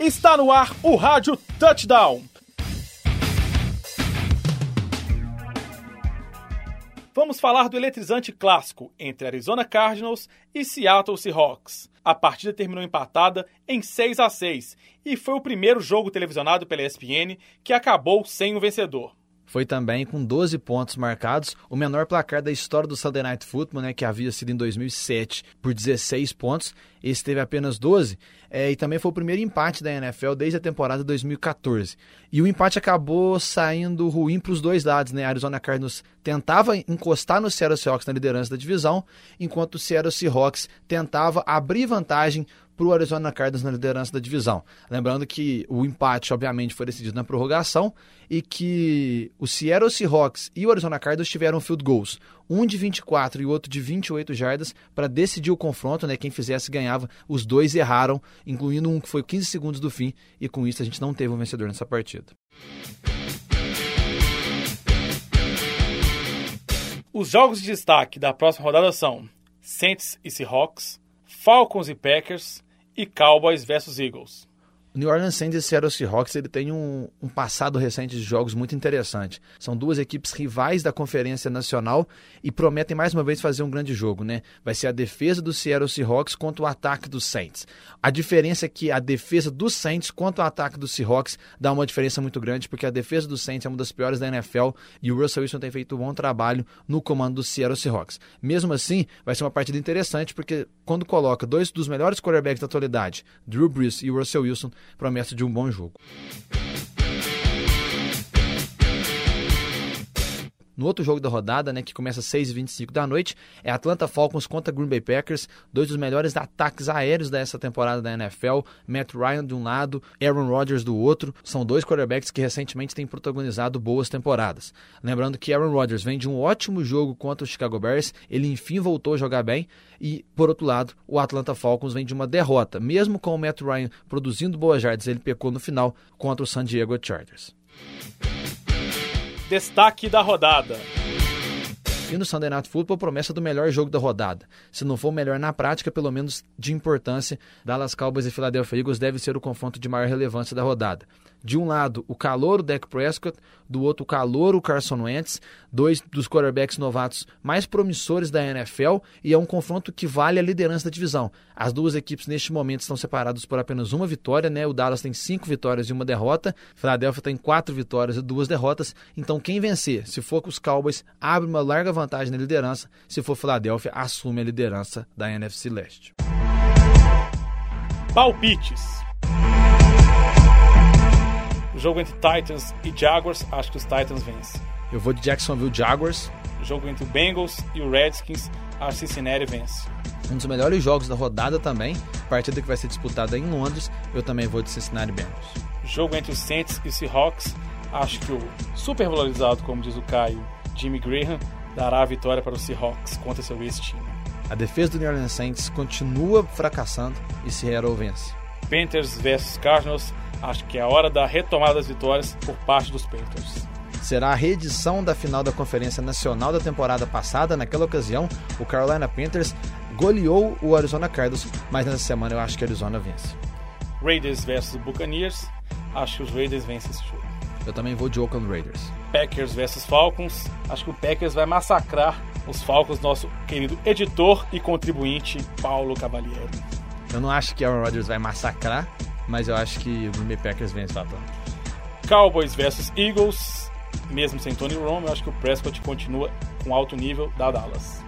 Está no ar o Rádio Touchdown. Vamos falar do eletrizante clássico entre Arizona Cardinals e Seattle Seahawks. A partida terminou empatada em 6 a 6 e foi o primeiro jogo televisionado pela ESPN que acabou sem um vencedor foi também com 12 pontos marcados, o menor placar da história do Sunday Night Football, né, que havia sido em 2007 por 16 pontos. Esse teve apenas 12, é, e também foi o primeiro empate da NFL desde a temporada 2014. E o empate acabou saindo ruim para os dois lados, né? A Arizona Cardinals tentava encostar no Seattle Seahawks na liderança da divisão, enquanto o Seattle Seahawks tentava abrir vantagem para o Arizona Cardinals na liderança da divisão. Lembrando que o empate, obviamente, foi decidido na prorrogação e que o Seattle Seahawks e o Arizona Cardinals tiveram field goals, um de 24 e o outro de 28 jardas, para decidir o confronto, né? Quem fizesse ganhava. Os dois erraram, incluindo um que foi 15 segundos do fim, e com isso a gente não teve um vencedor nessa partida. Os jogos de destaque da próxima rodada são Saints e Seahawks, Falcons e Packers, e Cowboys versus Eagles. New Orleans Saints e Seattle Seahawks ele tem um, um, passado recente de jogos muito interessante. São duas equipes rivais da Conferência Nacional e prometem mais uma vez fazer um grande jogo, né? Vai ser a defesa do Seattle Seahawks contra o ataque dos Saints. A diferença é que a defesa dos Saints contra o ataque dos Seahawks dá uma diferença muito grande, porque a defesa dos Saints é uma das piores da NFL e o Russell Wilson tem feito um bom trabalho no comando do Seattle Seahawks. Mesmo assim, vai ser uma partida interessante, porque quando coloca dois dos melhores quarterbacks da atualidade, Drew Brees e Russell Wilson, promessa de um bom jogo. No outro jogo da rodada, né, que começa às 6h25 da noite, é Atlanta Falcons contra Green Bay Packers, dois dos melhores ataques aéreos dessa temporada da NFL. Matt Ryan de um lado, Aaron Rodgers do outro. São dois quarterbacks que recentemente têm protagonizado boas temporadas. Lembrando que Aaron Rodgers vem de um ótimo jogo contra o Chicago Bears, ele enfim voltou a jogar bem. E, por outro lado, o Atlanta Falcons vem de uma derrota. Mesmo com o Matt Ryan produzindo boas jardas, ele pecou no final contra o San Diego Chargers. Destaque da rodada. No Sunday Night Football, promessa do melhor jogo da rodada. Se não for o melhor na prática, pelo menos de importância, Dallas Cowboys e Philadelphia Eagles deve ser o confronto de maior relevância da rodada. De um lado, o calor o Dak Prescott, do outro, o calor o Carson Wentz, dois dos quarterbacks novatos mais promissores da NFL, e é um confronto que vale a liderança da divisão. As duas equipes neste momento estão separadas por apenas uma vitória, né? O Dallas tem cinco vitórias e uma derrota, Philadelphia tem quatro vitórias e duas derrotas. Então, quem vencer, se for com os Cowboys, abre uma larga vantagem na liderança, se for Philadelphia, assume a liderança da NFC Leste. Palpites. Jogo entre Titans e Jaguars, acho que os Titans vencem. Eu vou de Jacksonville Jaguars. Jogo entre o Bengals e o Redskins, que Cincinnati vence. Um dos melhores jogos da rodada também, partida que vai ser disputada em Londres, eu também vou de Cincinnati Bengals. Jogo entre os Saints e Seahawks, acho que o super valorizado, como diz o Caio, Jimmy Graham, dará a vitória para os Seahawks contra seu ex-time. A defesa do New Orleans Saints continua fracassando e Seattle vence. Panthers versus Cardinals, Acho que é a hora da retomada das vitórias por parte dos Panthers. Será a reedição da final da Conferência Nacional da temporada passada. Naquela ocasião, o Carolina Panthers goleou o Arizona Cardinals, mas nessa semana eu acho que a Arizona vence. Raiders versus Buccaneers. Acho que os Raiders vencem esse jogo. Eu também vou de Oakland Raiders. Packers versus Falcons. Acho que o Packers vai massacrar os Falcons, nosso querido editor e contribuinte Paulo Cavalieri. Eu não acho que Aaron Rodgers vai massacrar, mas eu acho que o Green Bay Packers vence o Atlanta. Cowboys versus Eagles, mesmo sem Tony Romo, eu acho que o Prescott continua com alto nível da Dallas.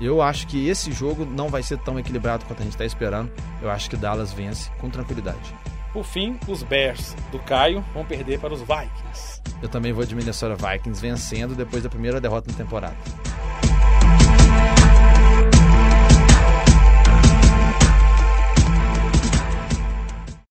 Eu acho que esse jogo não vai ser tão equilibrado quanto a gente está esperando. Eu acho que Dallas vence com tranquilidade. Por fim, os Bears do Caio vão perder para os Vikings. Eu também vou de Minnesota Vikings vencendo depois da primeira derrota na temporada.